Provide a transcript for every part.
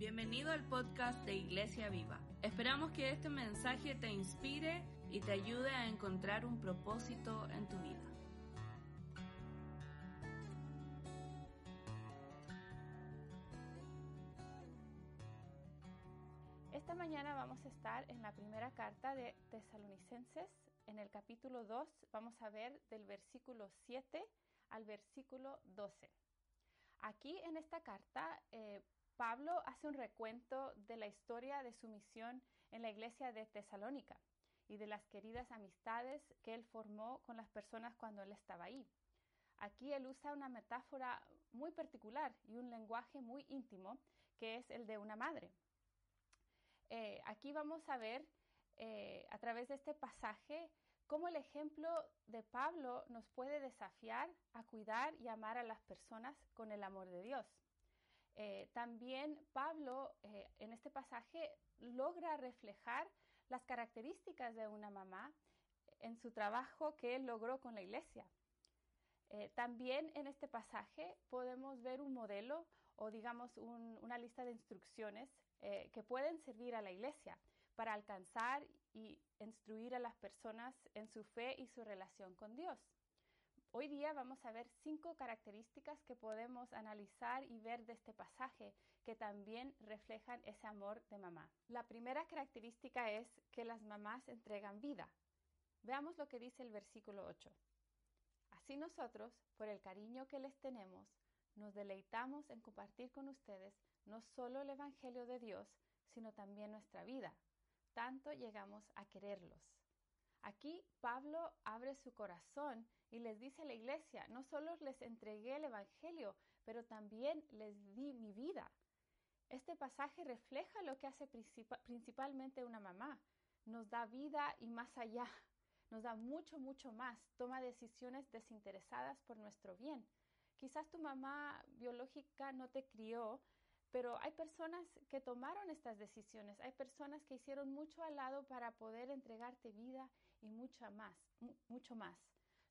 Bienvenido al podcast de Iglesia Viva. Esperamos que este mensaje te inspire y te ayude a encontrar un propósito en tu vida. Esta mañana vamos a estar en la primera carta de Tesalonicenses. En el capítulo 2 vamos a ver del versículo 7 al versículo 12. Aquí en esta carta, eh, Pablo hace un recuento de la historia de su misión en la iglesia de Tesalónica y de las queridas amistades que él formó con las personas cuando él estaba ahí. Aquí él usa una metáfora muy particular y un lenguaje muy íntimo que es el de una madre. Eh, aquí vamos a ver eh, a través de este pasaje cómo el ejemplo de Pablo nos puede desafiar a cuidar y amar a las personas con el amor de Dios. Eh, también Pablo en este pasaje logra reflejar las características de una mamá en su trabajo que él logró con la iglesia. también en este pasaje podemos ver un modelo o digamos un, una lista de instrucciones eh, que pueden servir a la iglesia para alcanzar y instruir a las personas en su fe y su relación con Dios. Hoy día vamos a ver cinco características que podemos analizar y ver de este pasaje que también reflejan ese amor de mamá. La primera característica es que las mamás entregan vida. Veamos lo que dice el versículo 8. Así nosotros, por el cariño que les tenemos, nos deleitamos en compartir con ustedes no solo el Evangelio de Dios, sino también nuestra vida. Tanto llegamos a quererlos. Aquí Pablo abre su corazón y les dice a la iglesia, no solo les entregué el Evangelio, pero también les di mi vida. Este pasaje refleja lo que hace principalmente una mamá. Nos da vida y más allá. Nos da mucho, mucho más. Toma decisiones desinteresadas por nuestro bien. Quizás tu mamá biológica no te crió, pero hay personas que tomaron estas decisiones, hay personas que hicieron mucho al lado para poder entregarte vida y mucho más, mucho más.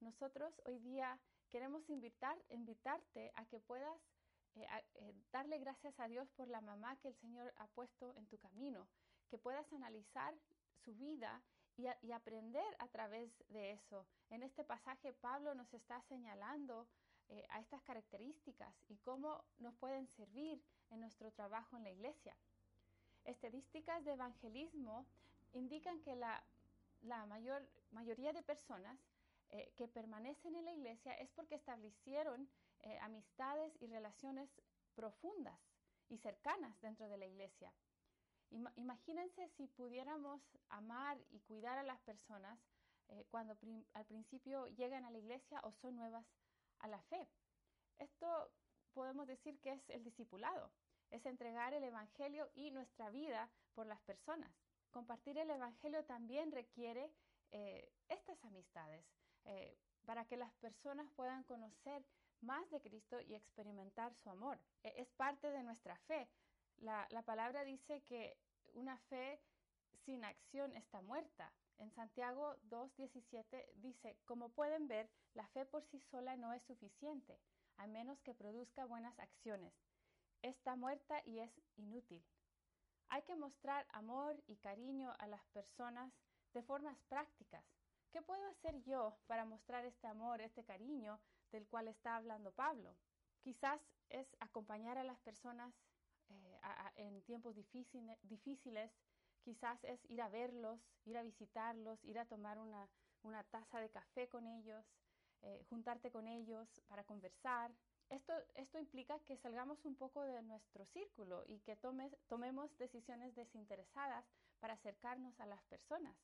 Nosotros hoy día queremos invitar, invitarte a que puedas eh, eh, darle gracias a Dios por la mamá que el Señor ha puesto en tu camino, que puedas analizar su vida y aprender a través de eso. En este pasaje Pablo nos está señalando eh, a estas características y cómo nos pueden servir en nuestro trabajo en la iglesia. Estadísticas de evangelismo indican que la, mayor, mayoría de personas eh, que permanecen en la iglesia es porque establecieron eh, amistades y relaciones profundas y cercanas dentro de la iglesia. imagínense si pudiéramos amar y cuidar a las personas cuando al principio llegan a la iglesia o son nuevas a la fe. Esto podemos decir que es el discipulado, es entregar el Evangelio y nuestra vida por las personas. Compartir el Evangelio también requiere eh, estas amistades eh, para que las personas puedan conocer más de Cristo y experimentar su amor. E, es parte de nuestra fe. La, la palabra dice que una fe sin acción está muerta. En Santiago 2.17 dice, como pueden ver, la fe por sí sola no es suficiente, a menos que produzca buenas acciones. Está muerta y es inútil. Hay que mostrar amor y cariño a las personas de formas prácticas. ¿Qué puedo hacer yo para mostrar este amor, este cariño del cual está hablando Pablo? Quizás es acompañar a las personas eh, en tiempos difíciles Quizás es ir a verlos, ir a visitarlos, ir a tomar una, taza de café con ellos, eh, juntarte con ellos para conversar. Esto, esto implica que salgamos un poco de nuestro círculo y que tomemos decisiones desinteresadas para acercarnos a las personas.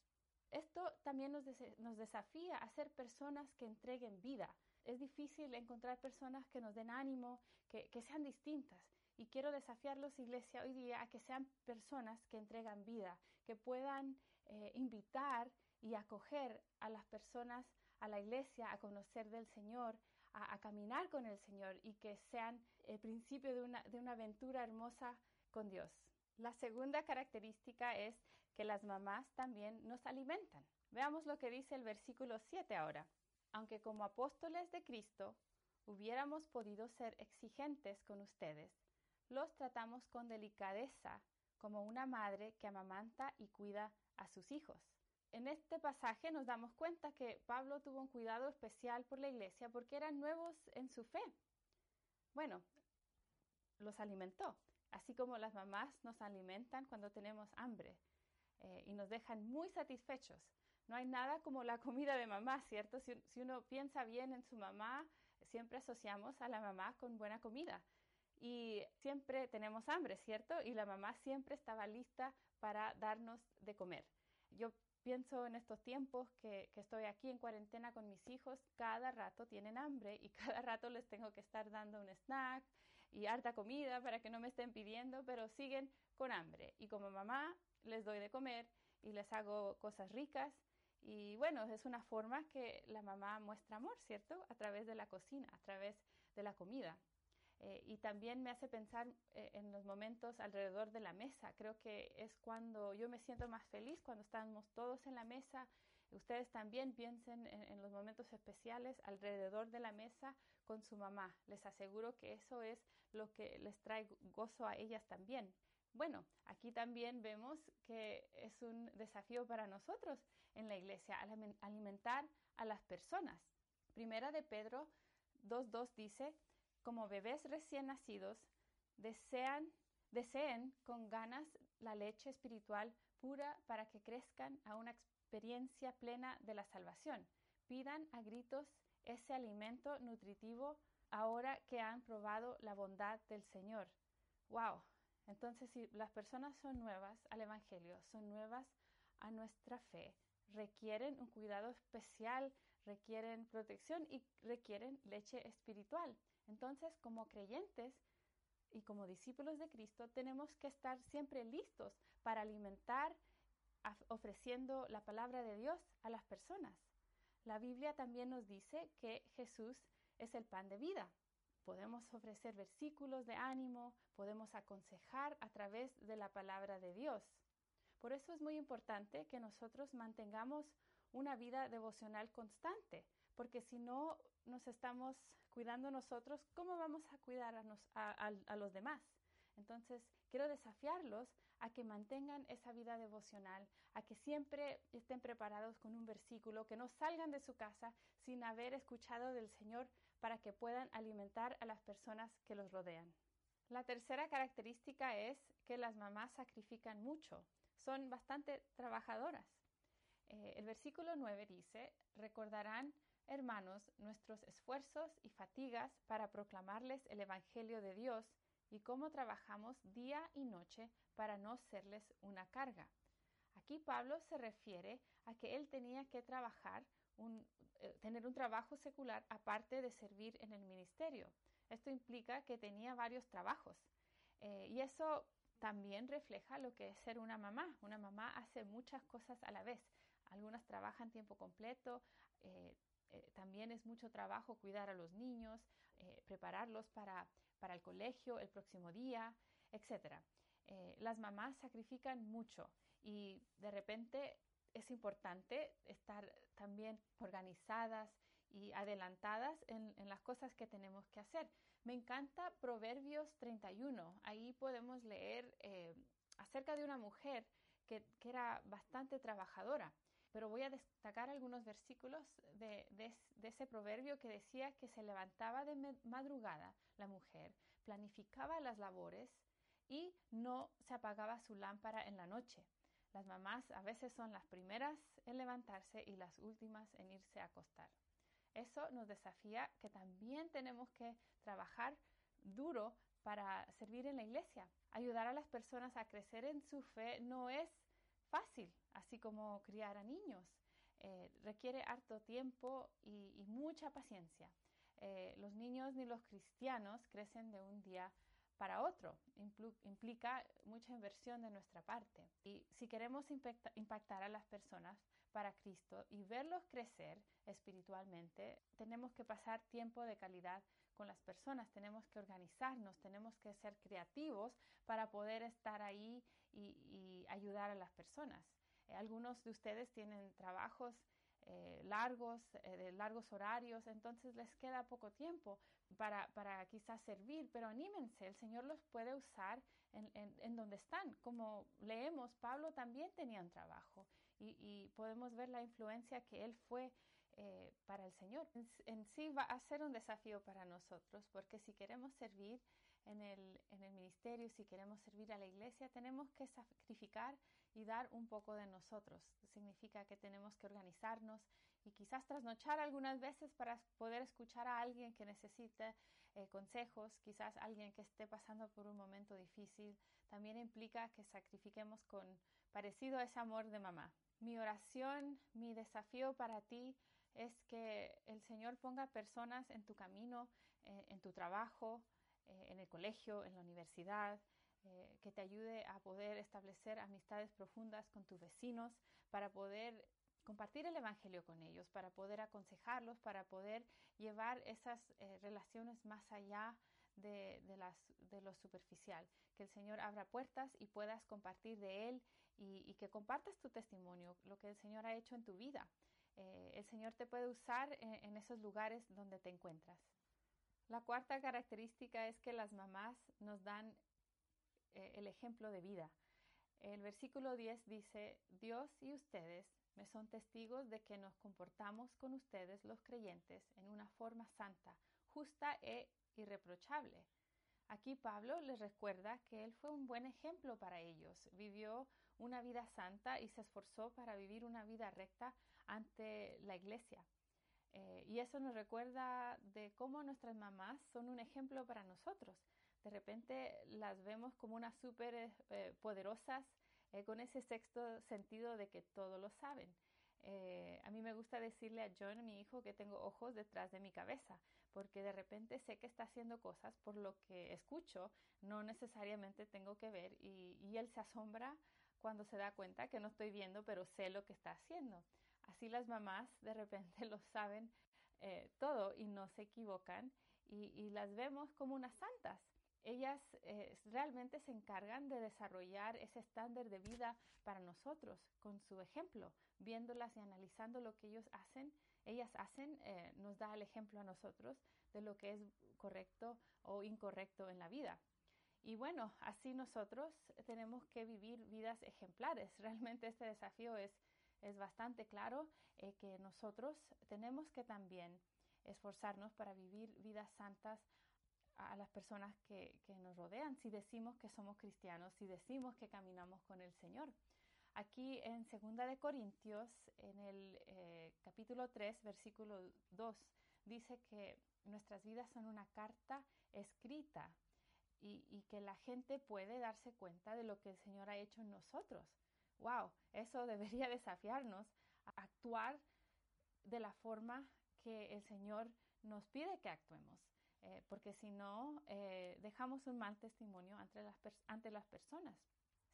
esto también nos, nos desafía a ser personas que entreguen vida. Es difícil encontrar personas que nos den ánimo, que, que sean distintas. Y quiero desafiarlos, iglesia, hoy día a que sean personas que entregan vida, que puedan eh, invitar y acoger a las personas a la iglesia a conocer del Señor, a, caminar con el Señor y que sean el principio de una, de una aventura hermosa con Dios. La segunda característica es que las mamás también nos alimentan. Veamos lo que dice el versículo 7 ahora. Aunque como apóstoles de Cristo hubiéramos podido ser exigentes con ustedes, los tratamos con delicadeza como una madre que amamanta y cuida a sus hijos. En este pasaje nos damos cuenta que Pablo tuvo un cuidado especial por la iglesia porque eran nuevos en su fe. Bueno, los alimentó, así como las mamás nos alimentan cuando tenemos hambre eh, y nos dejan muy satisfechos. No hay nada como la comida de mamá, ¿cierto? Si, si, uno piensa bien en su mamá, siempre asociamos a la mamá con buena comida. Y siempre tenemos hambre, ¿cierto? Y la mamá siempre estaba lista para darnos de comer. Yo pienso en estos tiempos que, estoy aquí en cuarentena con mis hijos, cada rato tienen hambre y cada rato les tengo que estar dando un snack y harta comida para que no me estén pidiendo, pero siguen con hambre. Y como mamá les doy de comer y les hago cosas ricas. Y bueno, es una forma que la mamá muestra amor, ¿cierto? A través de la cocina, a través de la comida. Eh, y también me hace pensar eh, en los momentos alrededor de la mesa. Creo que es cuando yo me siento más feliz, cuando estamos todos en la mesa. Ustedes también piensen en, los momentos especiales alrededor de la mesa con su mamá. Les aseguro que eso es lo que les trae gozo a ellas también. Bueno, aquí también vemos que es un desafío para nosotros en la iglesia alimentar a las personas. Primera de Pedro 2.2 dice, como bebés recién nacidos, desean, deseen con ganas la leche espiritual pura para que crezcan a una experiencia plena de la salvación. Pidan a gritos ese alimento nutritivo ahora que han probado la bondad del Señor. ¡Wow! Entonces, si las personas son nuevas al Evangelio, son nuevas a nuestra fe, requieren un cuidado especial, requieren protección y requieren leche espiritual. Entonces, como creyentes y como discípulos de Cristo, tenemos que estar siempre listos para alimentar ofreciendo la palabra de Dios a las personas. La Biblia también nos dice que Jesús es el pan de vida. Podemos ofrecer versículos de ánimo, podemos aconsejar a través de la palabra de Dios. Por eso es muy importante que nosotros mantengamos una vida devocional constante, porque si no nos estamos cuidando nosotros, ¿cómo vamos a cuidar a, nos, a, a, a los demás? Entonces, quiero desafiarlos a que mantengan esa vida devocional, a que siempre estén preparados con un versículo, que no salgan de su casa sin haber escuchado del Señor para que puedan alimentar a las personas que los rodean. La tercera característica es que las mamás sacrifican mucho, son bastante trabajadoras. Eh, el versículo 9 dice, recordarán, hermanos, nuestros esfuerzos y fatigas para proclamarles el Evangelio de Dios y cómo trabajamos día y noche para no serles una carga. Aquí Pablo se refiere a que él tenía que trabajar, eh, tener un trabajo secular aparte de servir en el ministerio. Esto implica que tenía varios trabajos eh, y eso también refleja lo que es ser una mamá. Una mamá hace muchas cosas a la vez. Algunas trabajan tiempo completo, eh, eh, también es mucho trabajo cuidar a los niños, eh, prepararlos para, para, el colegio el próximo día, etc. Eh, las mamás sacrifican mucho y de repente es importante estar también organizadas y adelantadas en, las cosas que tenemos que hacer. Me encanta Proverbios 31. Ahí podemos leer acerca de una mujer que, que era bastante trabajadora pero voy a destacar algunos versículos de, ese proverbio que decía que se levantaba de madrugada la mujer, planificaba las labores y no se apagaba su lámpara en la noche. Las mamás a veces son las primeras en levantarse y las últimas en irse a acostar. Eso nos desafía que también tenemos que trabajar duro para servir en la iglesia. Ayudar a las personas a crecer en su fe no es fácil, así como criar a niños. Eh, requiere harto tiempo y, mucha paciencia. Eh, los niños ni los cristianos crecen de un día para otro. implica mucha inversión de nuestra parte. Y si queremos impactar a las personas para Cristo y verlos crecer espiritualmente, tenemos que pasar tiempo de calidad con las personas, tenemos que organizarnos, tenemos que ser creativos para poder estar ahí y, ayudar a las personas. Eh, algunos de ustedes tienen trabajos eh, largos, eh, de largos horarios, entonces les queda poco tiempo para, para, quizás servir, pero anímense, el Señor los puede usar en, en, donde están. Como leemos, Pablo también tenía un trabajo y, y podemos ver la influencia que él fue eh, para el Señor. En, sí va a ser un desafío para nosotros, porque si queremos servir en el, en el ministerio, si queremos servir a la iglesia, tenemos que sacrificar y dar un poco de nosotros. Significa que tenemos que organizarnos y quizás trasnochar algunas veces para poder escuchar a alguien que necesite eh, consejos, quizás alguien que esté pasando por un momento difícil. También implica que sacrifiquemos con parecido a ese amor de mamá. Mi oración, mi desafío para ti es que el Señor ponga personas en tu camino, eh, en tu trabajo, eh, en el colegio, en la universidad, eh, que te ayude a poder establecer amistades profundas con tus vecinos, para poder compartir el Evangelio con ellos, para poder aconsejarlos, para poder llevar esas relaciones más allá de, las, de, lo superficial. Que el Señor abra puertas y puedas compartir de Él y que compartas tu testimonio, lo que el Señor ha hecho en tu vida. Eh, el Señor te puede usar en, esos lugares donde te encuentras. La cuarta característica es que las mamás nos dan eh, el ejemplo de vida. El versículo 10 dice, Dios y ustedes me son testigos de que nos comportamos con ustedes los creyentes en una forma santa, justa e irreprochable. Aquí Pablo les recuerda que él fue un buen ejemplo para ellos, vivió una vida santa y se esforzó para vivir una vida recta ante la iglesia. Eh, y eso nos recuerda de cómo nuestras mamás son un ejemplo para nosotros. De repente las vemos como unas súper eh, poderosas, eh, con ese sexto sentido de que todo lo saben. a mí me gusta decirle a John, mi hijo, que tengo ojos detrás de mi cabeza, porque de repente sé que está haciendo cosas por lo que escucho, no necesariamente tengo que ver, y él se asombra cuando se da cuenta que no estoy viendo, pero sé lo que está haciendo. Así las mamás de repente lo saben eh, todo y no se equivocan y, las vemos como unas santas. Ellas eh, realmente se encargan de desarrollar ese estándar de vida para nosotros con su ejemplo, viéndolas y analizando lo que ellos hacen. Ellas hacen, eh, nos da el ejemplo a nosotros de lo que es correcto o incorrecto en la vida. Y bueno, así nosotros tenemos que vivir vidas ejemplares. Realmente este desafío es es bastante claro eh, que nosotros tenemos que también esforzarnos para vivir vidas santas a las personas que, nos rodean, si decimos que somos cristianos, si decimos que caminamos con el Señor. Aquí en 2 de Corintios, en el eh, capítulo 3, versículo 2, dice que nuestras vidas son una carta escrita y, que la gente puede darse cuenta de lo que el Señor ha hecho en nosotros wow, eso debería desafiarnos a actuar de la forma que el Señor nos pide que actuemos, eh, porque si no, eh, dejamos un mal testimonio ante las, ante las personas.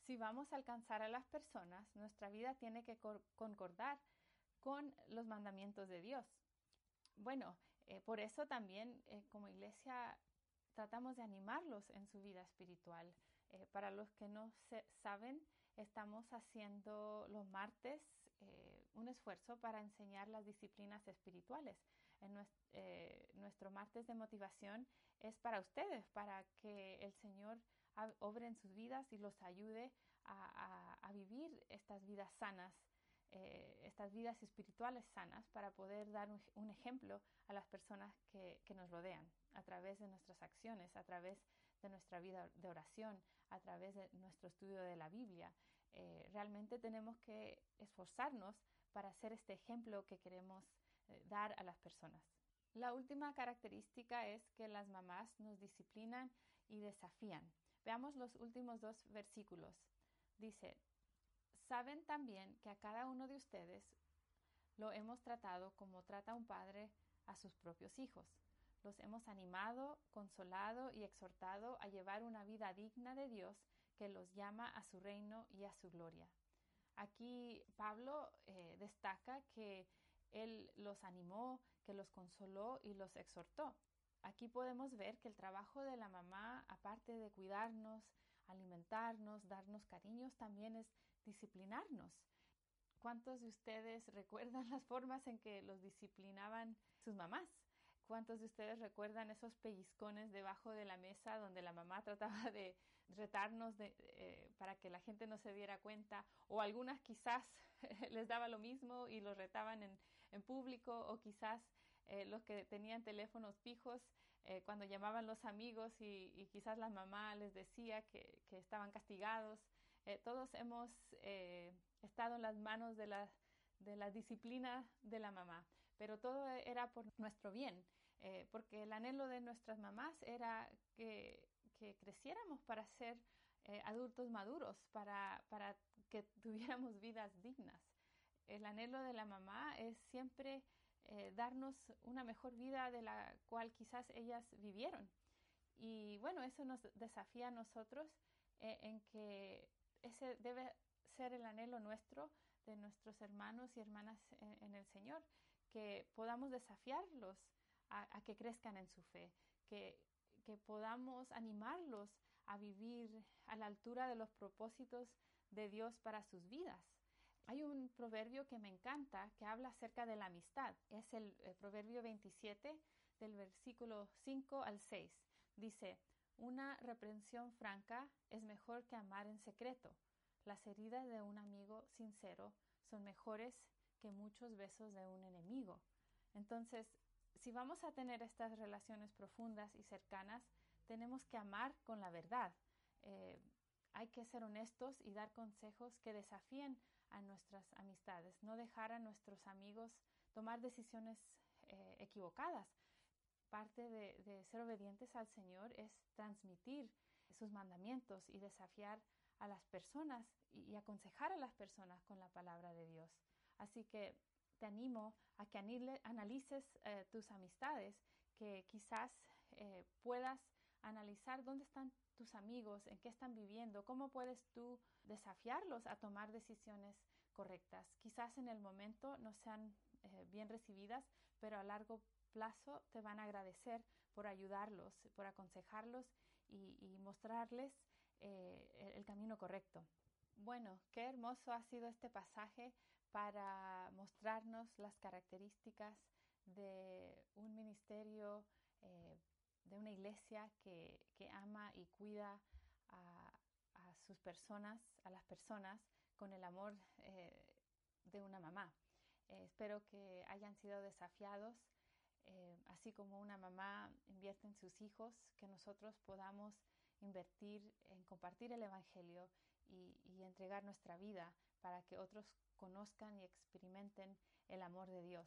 Si vamos a alcanzar a las personas, nuestra vida tiene que concordar con los mandamientos de Dios. Bueno, eh, por eso también como iglesia tratamos de animarlos en su vida espiritual. para los que no se saben, Estamos haciendo los martes eh, un esfuerzo para enseñar las disciplinas espirituales. En eh, nuestro, martes de motivación es para ustedes, para que el Señor obre en sus vidas y los ayude a, vivir estas vidas sanas, eh, estas vidas espirituales sanas, para poder dar un, ejemplo a las personas que, que, nos rodean a través de nuestras acciones, a través de nuestra vida de oración, a través de nuestro estudio de la Biblia. Eh, realmente tenemos que esforzarnos para ser este ejemplo que queremos eh, dar a las personas. La última característica es que las mamás nos disciplinan y desafían. Veamos los últimos dos versículos. Dice, Saben también que a cada uno de ustedes lo hemos tratado como trata un padre a sus propios hijos. Los hemos animado, consolado y exhortado a llevar una vida digna de Dios que los llama a su reino y a su gloria. Aquí Pablo eh, destaca que él los animó, que los consoló y los exhortó. Aquí podemos ver que el trabajo de la mamá, aparte de cuidarnos, alimentarnos, darnos cariños, también es disciplinarnos. ¿Cuántos de ustedes recuerdan las formas en que los disciplinaban sus mamás? ¿Cuántos de ustedes recuerdan esos pellizcones debajo de la mesa donde la mamá trataba de retarnos eh, para que la gente no se diera cuenta? O algunas quizás les daba lo mismo y los retaban en, público o quizás eh, los que tenían teléfonos fijos eh, cuando llamaban los amigos y, quizás la mamá les decía que, estaban castigados. todos hemos estado en las manos de la disciplina de la mamá, pero todo era por nuestro bien. Eh, porque el anhelo de nuestras mamás era que, creciéramos para ser eh, adultos maduros, para, que tuviéramos vidas dignas. El anhelo de la mamá es siempre eh, darnos una mejor vida de la cual quizás ellas vivieron. Y bueno, eso nos desafía a nosotros en que ese debe ser el anhelo nuestro de nuestros hermanos y hermanas en el Señor, que podamos desafiarlos a, que crezcan en su fe, que, podamos animarlos a vivir a la altura de los propósitos de Dios para sus vidas. Hay un proverbio que me encanta que habla acerca de la amistad. Es el, el, proverbio 27 del versículo 5 al 6. Dice, una reprensión franca es mejor que amar en secreto. Las heridas de un amigo sincero son mejores que muchos besos de un enemigo. Entonces, si vamos a tener estas relaciones profundas y cercanas, tenemos que amar con la verdad. Eh, hay que ser honestos y dar consejos que desafíen a nuestras amistades, no dejar a nuestros amigos tomar decisiones eh, equivocadas. Parte de, ser obedientes al Señor es transmitir sus mandamientos y desafiar a las personas y aconsejar a las personas con la palabra de Dios. Así que te animo a que analices eh, tus amistades, que quizás eh, puedas analizar dónde están tus amigos, en qué están viviendo, cómo puedes tú desafiarlos a tomar decisiones correctas. Quizás en el momento no sean eh, bien recibidas, pero a largo plazo te van a agradecer por ayudarlos, por aconsejarlos y, y mostrarles el camino correcto. Bueno, qué hermoso ha sido este pasaje para mostrarnos las características de un ministerio, eh, de una iglesia que, ama y cuida a, sus personas, a las personas, con el amor eh, de una mamá. Eh, espero que hayan sido desafiados, así como una mamá invierte en sus hijos, que nosotros podamos invertir en compartir el Evangelio y entregar nuestra vida para que otros conozcan y experimenten el amor de Dios.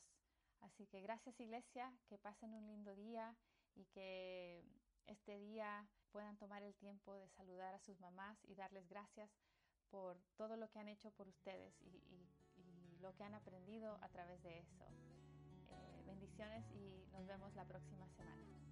Así que gracias Iglesia, que pasen un lindo día y que este día puedan tomar el tiempo de saludar a sus mamás y darles gracias por todo lo que han hecho por ustedes y, lo que han aprendido a través de eso. Eh, bendiciones y nos vemos la próxima semana.